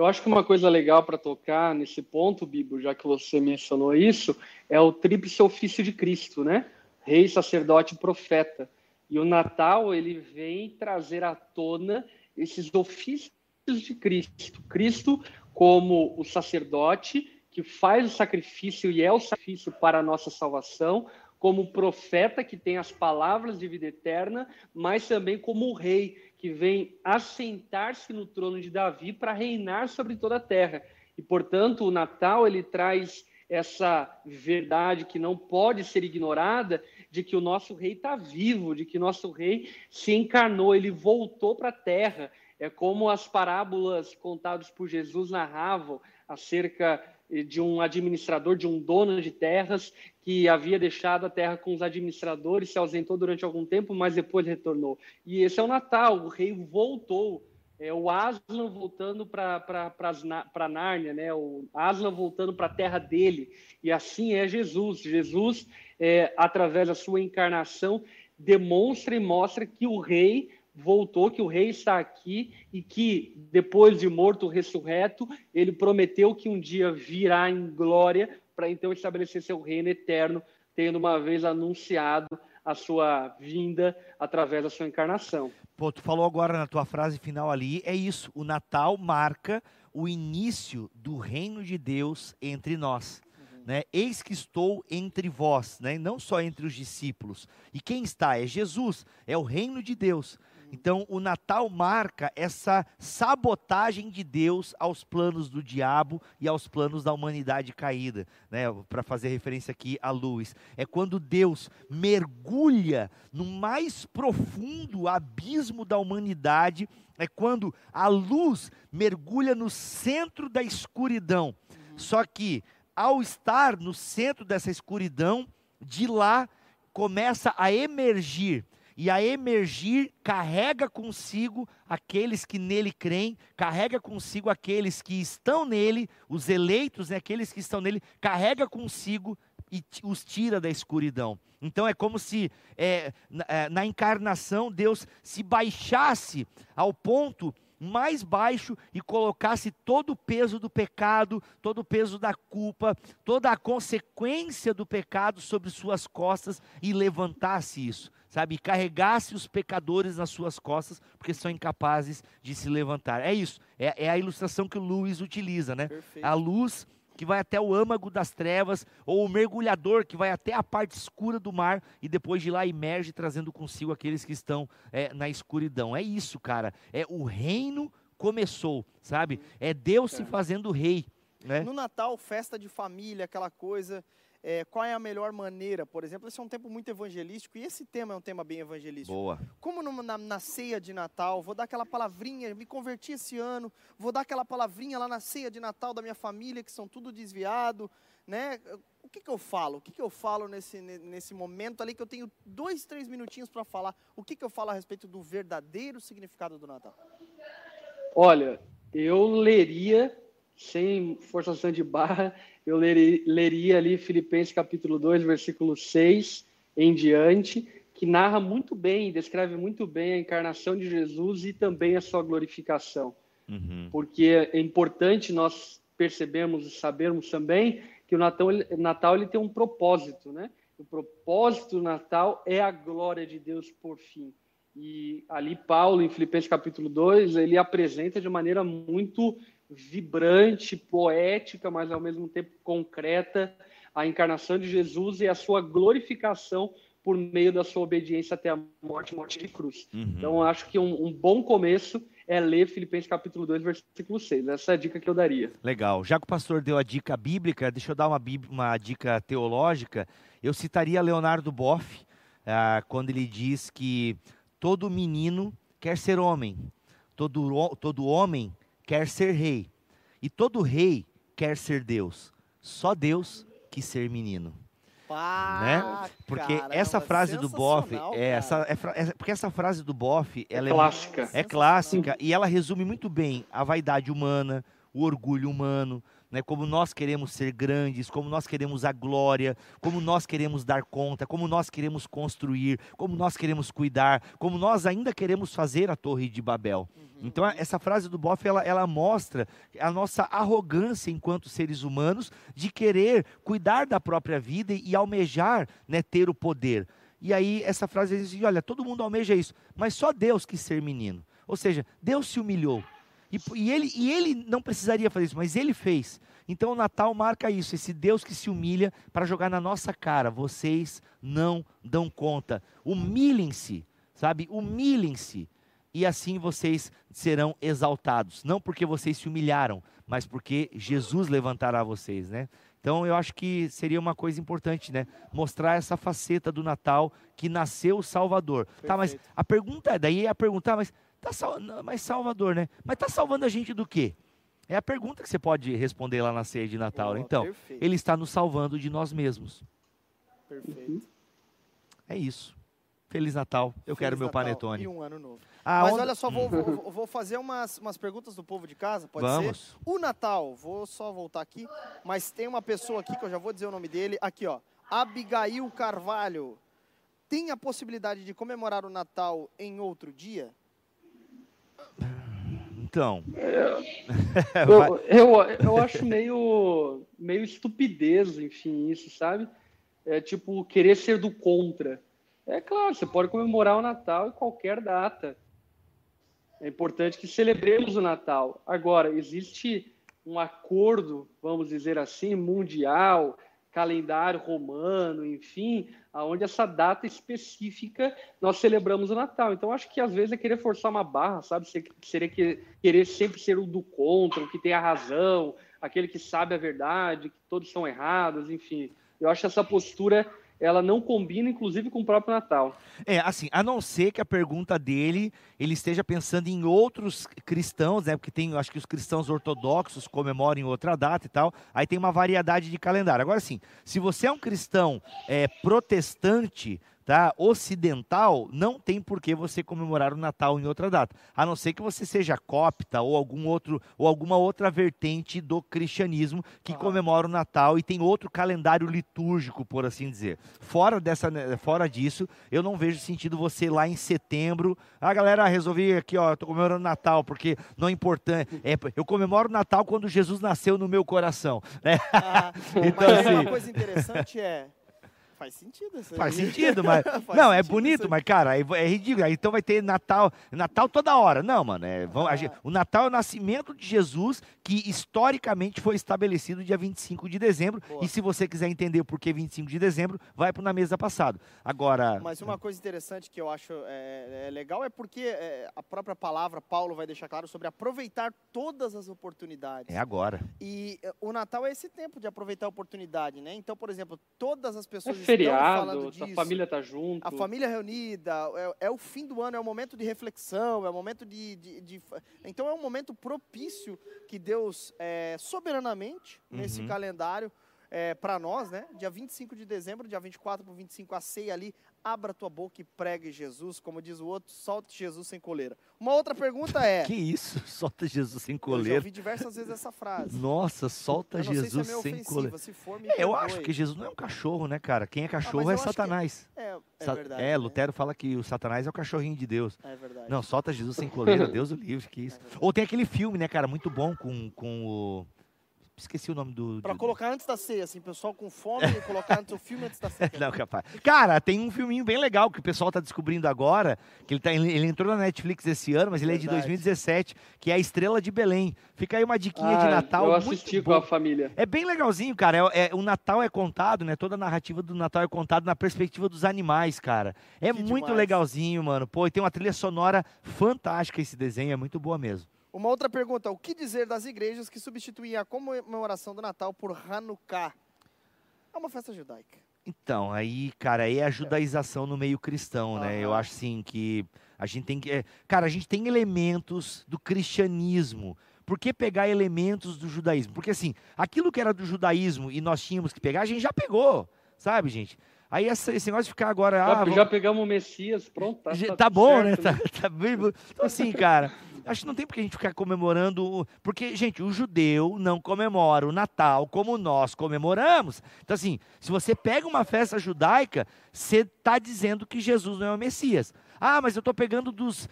Eu acho que uma coisa legal para tocar nesse ponto, Bibo, já que você mencionou isso, é o tríplice ofício de Cristo, né? Rei, sacerdote profeta. E o Natal, ele vem trazer à tona esses ofícios de Cristo. Cristo como o sacerdote que faz o sacrifício e é o sacrifício para a nossa salvação, como profeta que tem as palavras de vida eterna, mas também como rei que vem assentar-se no trono de Davi para reinar sobre toda a terra. E, portanto, o Natal ele traz essa verdade que não pode ser ignorada de que o nosso rei está vivo, de que nosso rei se encarnou, ele voltou para a terra. É como as parábolas contadas por Jesus narravam acerca de um administrador, de um dono de terras que havia deixado a terra com os administradores, se ausentou durante algum tempo, mas depois retornou. E esse é o Natal, o rei voltou. É o Aslan voltando para Nárnia, né? o Aslan voltando para a terra dele. E assim é Jesus. Jesus, é, através da sua encarnação, demonstra e mostra que o rei voltou, que o rei está aqui e que, depois de morto, ressurreto, ele prometeu que um dia virá em glória para então estabelecer seu reino eterno, tendo uma vez anunciado a sua vinda através da sua encarnação. Pô, tu falou agora na tua frase final ali, é isso, o Natal marca o início do reino de Deus entre nós. Né? Eis que estou entre vós, né? não só entre os discípulos. E quem está? É Jesus, é o reino de Deus. Então, o Natal marca essa sabotagem de Deus aos planos do diabo e aos planos da humanidade caída, né? Para fazer referência aqui a luz. É quando Deus mergulha no mais profundo abismo da humanidade, é quando a luz mergulha no centro da escuridão. Uhum. Só que ao estar no centro dessa escuridão, de lá começa a emergir e a emergir carrega consigo aqueles que nele creem, carrega consigo aqueles que estão nele, os eleitos, né, aqueles que estão nele, carrega consigo e os tira da escuridão. Então é como se é, é, na encarnação Deus se baixasse ao ponto mais baixo e colocasse todo o peso do pecado, todo o peso da culpa, toda a consequência do pecado sobre suas costas e levantasse isso, sabe? E carregasse os pecadores nas suas costas, porque são incapazes de se levantar. É isso, é, é a ilustração que o Luiz utiliza, né? Perfeito. A luz que vai até o âmago das trevas, ou o mergulhador que vai até a parte escura do mar e depois de lá emerge trazendo consigo aqueles que estão é, na escuridão. É isso, cara. É o reino começou, sabe? É Deus se fazendo rei. Né? No Natal, festa de família, aquela coisa é, qual é a melhor maneira, por exemplo, esse é um tempo muito evangelístico e esse tema é um tema bem evangelístico. Boa. Como no, na, na, ceia de Natal, vou dar aquela palavrinha, me converti esse ano, vou dar aquela palavrinha lá na ceia de Natal da minha família, que são tudo desviado, né? O que, que eu falo? O que, que eu falo nesse, nesse momento ali que eu tenho dois, três minutinhos para falar? O que, que eu falo a respeito do verdadeiro significado do Natal? Olha, eu leria, sem forçação de barra, eu leria, leria ali Filipenses capítulo 2, versículo 6 em diante, que narra muito bem, descreve muito bem a encarnação de Jesus e também a sua glorificação. Uhum. Porque é importante nós percebermos e sabermos também que o Natal, Natal ele tem um propósito, né? O propósito do Natal é a glória de Deus por fim. E ali Paulo, em Filipenses capítulo 2, ele apresenta de maneira muito vibrante, poética, mas ao mesmo tempo concreta, a encarnação de Jesus e a sua glorificação por meio da sua obediência até a morte, morte de cruz. Uhum. Então, acho que um, um, bom começo é ler Filipenses capítulo 2, versículo 6. Essa é a dica que eu daria. Legal. Já que o pastor deu a dica bíblica, deixa eu dar uma, uma dica teológica. Eu citaria Leonardo Boff, ah, quando ele diz que todo menino quer ser homem, todo, todo homem quer ser rei, e todo rei quer ser Deus. Só Deus quis ser menino. Pá, né? Porque caramba, essa frase do Boff, é, essa, é, é, porque essa frase do Boff, ela é clássica. É, é clássica e ela resume muito bem a vaidade humana, o orgulho humano, né, como nós queremos ser grandes, como nós queremos a glória, como nós queremos dar conta, como nós queremos construir, como nós queremos cuidar, como nós ainda queremos fazer a Torre de Babel. Uhum. Então, essa frase do Boff, ela, ela mostra a nossa arrogância enquanto seres humanos de querer cuidar da própria vida e almejar né, ter o poder. E aí, essa frase diz: assim, olha, todo mundo almeja isso, mas só Deus quis ser menino. Ou seja, Deus se humilhou. E, e, ele, e ele não precisaria fazer isso, mas ele fez. Então o Natal marca isso, esse Deus que se humilha para jogar na nossa cara. Vocês não dão conta. Humilhem-se, sabe? Humilhem-se. E assim vocês serão exaltados. Não porque vocês se humilharam, mas porque Jesus levantará vocês, né? Então eu acho que seria uma coisa importante, né? Mostrar essa faceta do Natal que nasceu o Salvador. Perfeito. Tá, mas a pergunta é, daí é a pergunta, mas Tá sal... Mas Salvador, né? Mas está salvando a gente do quê? É a pergunta que você pode responder lá na ceia de Natal. Oh, então, perfeito. ele está nos salvando de nós mesmos. Perfeito. É isso. Feliz Natal. Eu Feliz quero meu Natal panetone. E um ano novo. Ah, Mas onda... olha só, vou, vou, vou, fazer umas, umas perguntas do povo de casa, pode Vamos. ser? O Natal, vou só voltar aqui, mas tem uma pessoa aqui que eu já vou dizer o nome dele. Aqui, ó. Abigail Carvalho. Tem a possibilidade de comemorar o Natal em outro dia? Então. É, eu, eu, eu acho meio, meio estupidez, enfim, isso, sabe? É tipo querer ser do contra. É claro, você pode comemorar o Natal em qualquer data. É importante que celebremos o Natal. Agora, existe um acordo, vamos dizer assim, mundial, calendário romano, enfim, aonde essa data específica nós celebramos o Natal. Então, acho que às vezes é querer forçar uma barra, sabe? Seria querer sempre ser o do contra, o que tem a razão, aquele que sabe a verdade, que todos são errados, enfim. Eu acho essa postura ela não combina, inclusive, com o próprio Natal. É, assim, a não ser que a pergunta dele, ele esteja pensando em outros cristãos, né? Porque tem, acho que os cristãos ortodoxos comemoram em outra data e tal. Aí tem uma variedade de calendário. Agora, sim, se você é um cristão é, protestante, tá? Ocidental, não tem por que você comemorar o Natal em outra data, a não ser que você seja copta ou algum outro ou alguma outra vertente do cristianismo que comemora o Natal e tem outro calendário litúrgico, por assim dizer. Fora dessa, né, fora disso, eu não vejo sentido você lá em setembro, a ah, galera resolvi aqui, ó, tô comemorando Natal porque não é importante, é, eu comemoro o Natal quando Jesus nasceu no meu coração, né? Ah, então, assim, uma coisa interessante é Faz sentido isso Faz sentido, mas. não, é bonito, mas, cara, é, é ridículo. Então vai ter Natal. Natal toda hora. Não, mano. É, vamos, ah. o Natal é o nascimento de Jesus, que historicamente foi estabelecido dia 25 de dezembro. Pô. E se você quiser entender o porquê 25 de dezembro, vai para na mesa passado. Agora. Mas uma coisa interessante que eu acho é, é legal é porque é, a própria palavra, Paulo vai deixar claro sobre aproveitar todas as oportunidades. É agora. E é, o Natal é esse tempo de aproveitar a oportunidade, né? Então, por exemplo, todas as pessoas feriado, a família tá junto. A família reunida, é, é, o fim do ano, é o momento de reflexão, é o momento de. de, de então é um momento propício que Deus, é, soberanamente, uhum. nesse calendário, é, para nós, né? Dia 25 de dezembro, dia 24 para 25, a ceia ali, abra tua boca e pregue Jesus, como diz o outro, solte Jesus sem coleira. Uma outra pergunta é... que isso? Solta Jesus sem coleira? Eu já ouvi diversas vezes essa frase. Nossa, solta Jesus se é sem coleira. Se for, é, eu acho que Jesus não é um cachorro, né, cara? Quem é ah, cachorro ah, é Satanás. É, é, verdade. É, né? Lutero fala que o Satanás é o cachorrinho de Deus. É verdade. Não, solta Jesus sem coleira, Deus o livre, que isso. É Ou tem aquele filme, né, cara, muito bom com, com o Esqueci o nome do. Pra colocar antes da ceia, assim, pessoal com fome, colocar antes o filme antes da ceia. Não, capaz. Cara, tem um filminho bem legal que o pessoal tá descobrindo agora, que ele, tá, ele entrou na Netflix esse ano, mas ele Verdade. é de 2017, que é a Estrela de Belém. Fica aí uma diquinha ah, de Natal. Eu assisti com a família. É bem legalzinho, cara. É, é, o Natal é contado, né? Toda a narrativa do Natal é contada na perspectiva dos animais, cara. É que muito demais. legalzinho, mano. Pô, e tem uma trilha sonora fantástica esse desenho, é muito boa mesmo. Uma outra pergunta: o que dizer das igrejas que substituem a comemoração do Natal por Hanukkah? É uma festa judaica. Então, aí, cara, aí é a judaização no meio cristão, né? Uhum. Eu acho assim que a gente tem que. É, cara, a gente tem elementos do cristianismo. Por que pegar elementos do judaísmo? Porque assim, aquilo que era do judaísmo e nós tínhamos que pegar, a gente já pegou, sabe, gente? Aí esse negócio de ficar agora. Já, ah, já pegamos o Messias, pronto. Tá, tá, tá bom, né? certo, né? Tá, tá bem... Então, assim, cara, acho que não tem porque a gente ficar comemorando. Porque, gente, o judeu não comemora o Natal como nós comemoramos. Então, assim, se você pega uma festa judaica, você está dizendo que Jesus não é o Messias. Ah, mas eu estou pegando dos,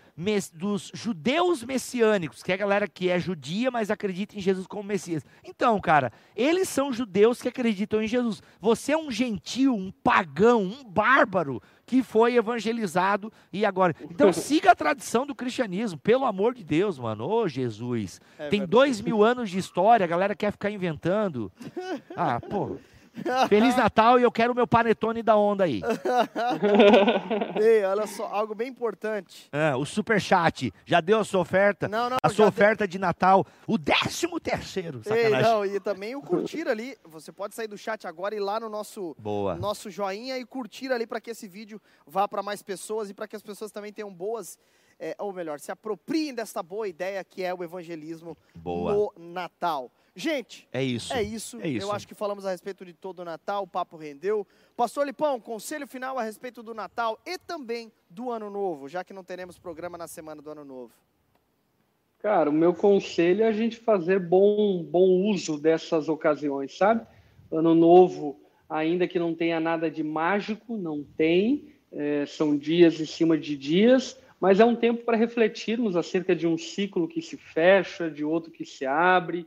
dos judeus messiânicos, que é a galera que é judia, mas acredita em Jesus como Messias. Então, cara, eles são judeus que acreditam em Jesus. Você é um gentil, um pagão, um bárbaro que foi evangelizado e agora. Então siga a tradição do cristianismo, pelo amor de Deus, mano. Ô oh, Jesus. É Tem verdade. dois mil anos de história, a galera quer ficar inventando. Ah, pô. Feliz Natal e eu quero o meu panetone da onda aí. Ei, olha só, algo bem importante. É, o super chat já deu a sua oferta? Não, não. A sua oferta de Natal, o décimo terceiro. Ei, não, e também o curtir ali. Você pode sair do chat agora e ir lá no nosso, Boa. nosso joinha e curtir ali para que esse vídeo vá para mais pessoas e para que as pessoas também tenham boas é, ou melhor, se apropriem desta boa ideia que é o evangelismo boa. no Natal. Gente, é isso. É isso. É isso. Eu acho que falamos a respeito de todo o Natal, o papo rendeu. Pastor Lipão, conselho final a respeito do Natal e também do Ano Novo, já que não teremos programa na semana do Ano Novo. Cara, o meu conselho é a gente fazer bom, bom uso dessas ocasiões, sabe? Ano Novo, ainda que não tenha nada de mágico, não tem. É, são dias em cima de dias, mas é um tempo para refletirmos acerca de um ciclo que se fecha, de outro que se abre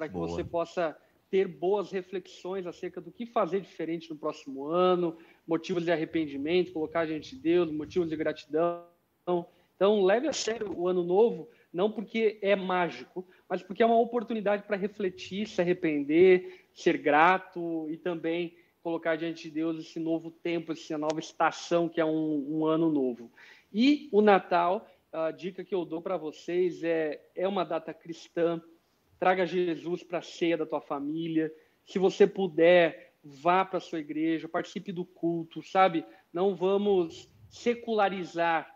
para que Boa. você possa ter boas reflexões acerca do que fazer diferente no próximo ano, motivos de arrependimento, colocar a gente de Deus, motivos de gratidão. Então, leve a sério o ano novo, não porque é mágico, mas porque é uma oportunidade para refletir, se arrepender, ser grato e também colocar diante de Deus esse novo tempo, essa nova estação que é um, um ano novo. E o Natal, a dica que eu dou para vocês é, é uma data cristã, traga Jesus para a ceia da tua família. Se você puder, vá para a sua igreja, participe do culto, sabe? Não vamos secularizar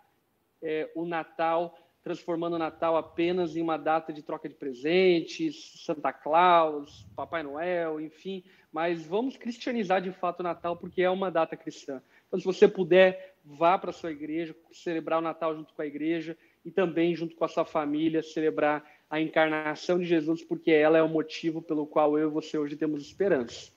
é, o Natal transformando o Natal apenas em uma data de troca de presentes, Santa Claus, Papai Noel, enfim, mas vamos cristianizar de fato o Natal porque é uma data cristã. Então, se você puder, vá para a sua igreja, celebrar o Natal junto com a igreja e também junto com a sua família, celebrar a encarnação de Jesus, porque ela é o motivo pelo qual eu e você hoje temos esperança.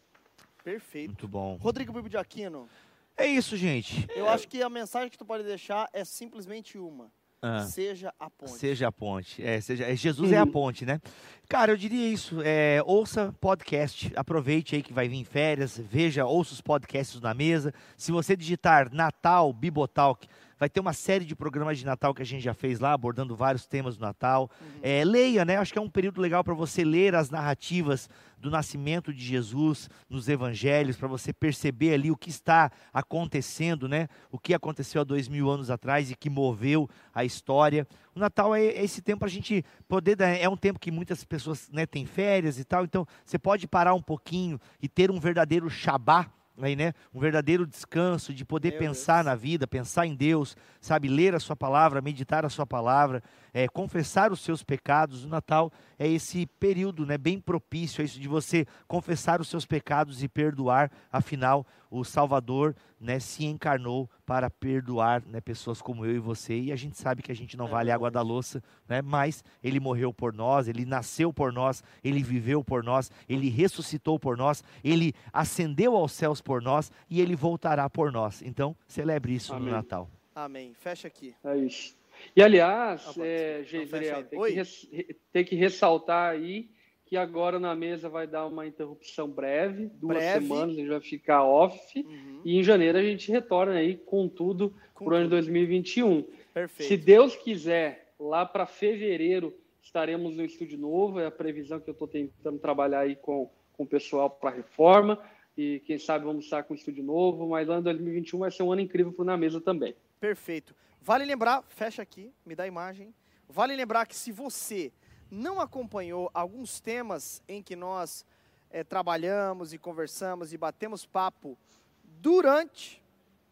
Perfeito. Muito bom. Rodrigo Bibo de Aquino. É isso, gente. Eu acho que a mensagem que tu pode deixar é simplesmente uma. Ah. Seja a ponte. Seja a ponte. É, seja, é, Jesus é a ponte, né? Cara, eu diria isso. É, ouça podcast. Aproveite aí que vai vir férias. Veja, ouça os podcasts na mesa. Se você digitar Natal Bibotalk, vai ter uma série de programas de Natal que a gente já fez lá, abordando vários temas do Natal. Uhum. É, leia, né? Acho que é um período legal para você ler as narrativas do nascimento de Jesus nos evangelhos, para você perceber ali o que está acontecendo, né? O que aconteceu há dois mil anos atrás e que moveu a história. O Natal é esse tempo para a gente poder. É um tempo que muitas pessoas né, têm férias e tal, então você pode parar um pouquinho e ter um verdadeiro Shabá aí, né, um verdadeiro descanso de poder Meu pensar Deus. na vida, pensar em Deus, sabe, ler a sua palavra, meditar a sua palavra, é, confessar os seus pecados. O Natal é esse período, né, bem propício a isso de você confessar os seus pecados e perdoar. Afinal, o Salvador, né, se encarnou para perdoar, né, pessoas como eu e você. E a gente sabe que a gente não é vale água da louça, né, mas ele morreu por nós, ele nasceu por nós, ele viveu por nós, ele ressuscitou por nós, ele ascendeu aos céus por nós e ele voltará por nós. Então, celebre isso Amém. no Natal. Amém. Fecha aqui. É isso. E aliás, ah, é, Geisriel, tem, que tem que ressaltar aí que agora na mesa vai dar uma interrupção breve, duas breve. semanas, a gente vai ficar off, uhum. e em janeiro a gente retorna aí com tudo para o ano 2021. Perfeito. Se Deus quiser, lá para fevereiro estaremos no estúdio novo, é a previsão que eu estou tentando trabalhar aí com, com o pessoal para a reforma, e quem sabe vamos estar com o estúdio novo, mas ano 2021 vai ser um ano incrível para Na Mesa também. Perfeito. Vale lembrar, fecha aqui, me dá a imagem. Vale lembrar que se você não acompanhou alguns temas em que nós é, trabalhamos e conversamos e batemos papo durante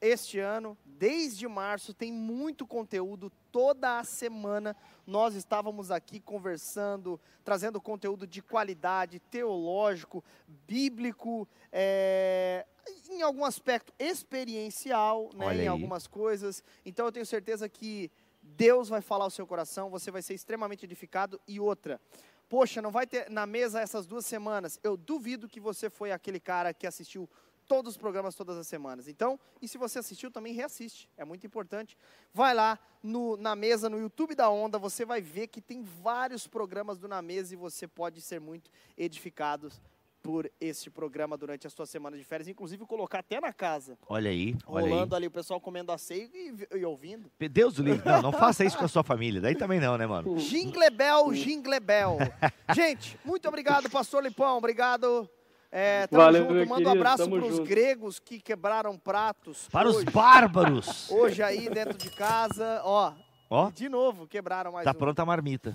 este ano, desde março, tem muito conteúdo. Toda a semana nós estávamos aqui conversando, trazendo conteúdo de qualidade, teológico, bíblico, é, em algum aspecto experiencial, né, em algumas coisas. Então eu tenho certeza que Deus vai falar o seu coração, você vai ser extremamente edificado. E outra, poxa, não vai ter na mesa essas duas semanas. Eu duvido que você foi aquele cara que assistiu todos os programas todas as semanas. Então, e se você assistiu, também reassiste. É muito importante. Vai lá no, na mesa, no YouTube da Onda, você vai ver que tem vários programas do Na Mesa e você pode ser muito edificado por este programa durante a sua semana de férias, inclusive colocar até na casa. Olha aí, olha Rolando aí. ali o pessoal comendo a ceia e, e, ouvindo. Deus do livro, não, não faça isso com a sua família, daí também não, né, mano? Jinglebel, jinglebel. Gente, muito obrigado, pastor Lipão, obrigado. É, tamo Valeu, junto. Manda um abraço para os gregos que quebraram pratos. Para hoje. os bárbaros. Hoje aí dentro de casa, ó. Ó. De novo, quebraram mais Tá um. pronta a marmita.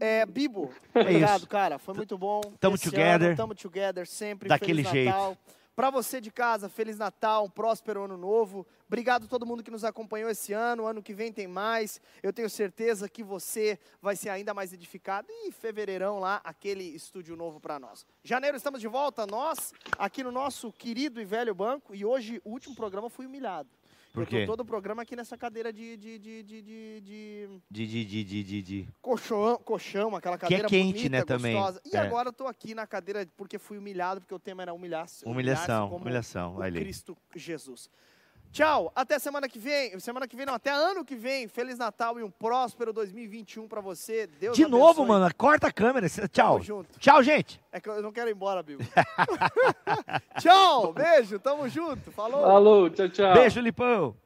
É, Bibo, é obrigado, cara. Foi muito bom. Tamo together. Ano, tamo together sempre. Daquele Feliz jeito. Natal. Para você de casa, Feliz Natal, um próspero ano novo. Obrigado a todo mundo que nos acompanhou esse ano. Ano que vem tem mais. Eu tenho certeza que você vai ser ainda mais edificado. E fevereirão lá, aquele estúdio novo para nós. Janeiro estamos de volta, nós, aqui no nosso querido e velho banco. E hoje, o último programa, fui humilhado. Por quê? todo o programa aqui nessa cadeira de. de, de, de, de, de... De, de, de, de, de. Colchão, colchão, aquela cadeira que é quente, bonita, né, também. gostosa. E é. agora eu tô aqui na cadeira porque fui humilhado, porque o tema era humilhação. Humilhação, humilhação. O Cristo Jesus. Tchau, até semana que vem. Semana que vem, não, até ano que vem. Feliz Natal e um próspero 2021 para você. Deus De abençoe. novo, mano, corta a câmera. Tchau. Tchau, gente. É que eu não quero ir embora, Bill. tchau, beijo, tamo junto. Falou. Falou, tchau, tchau. Beijo, Lipão.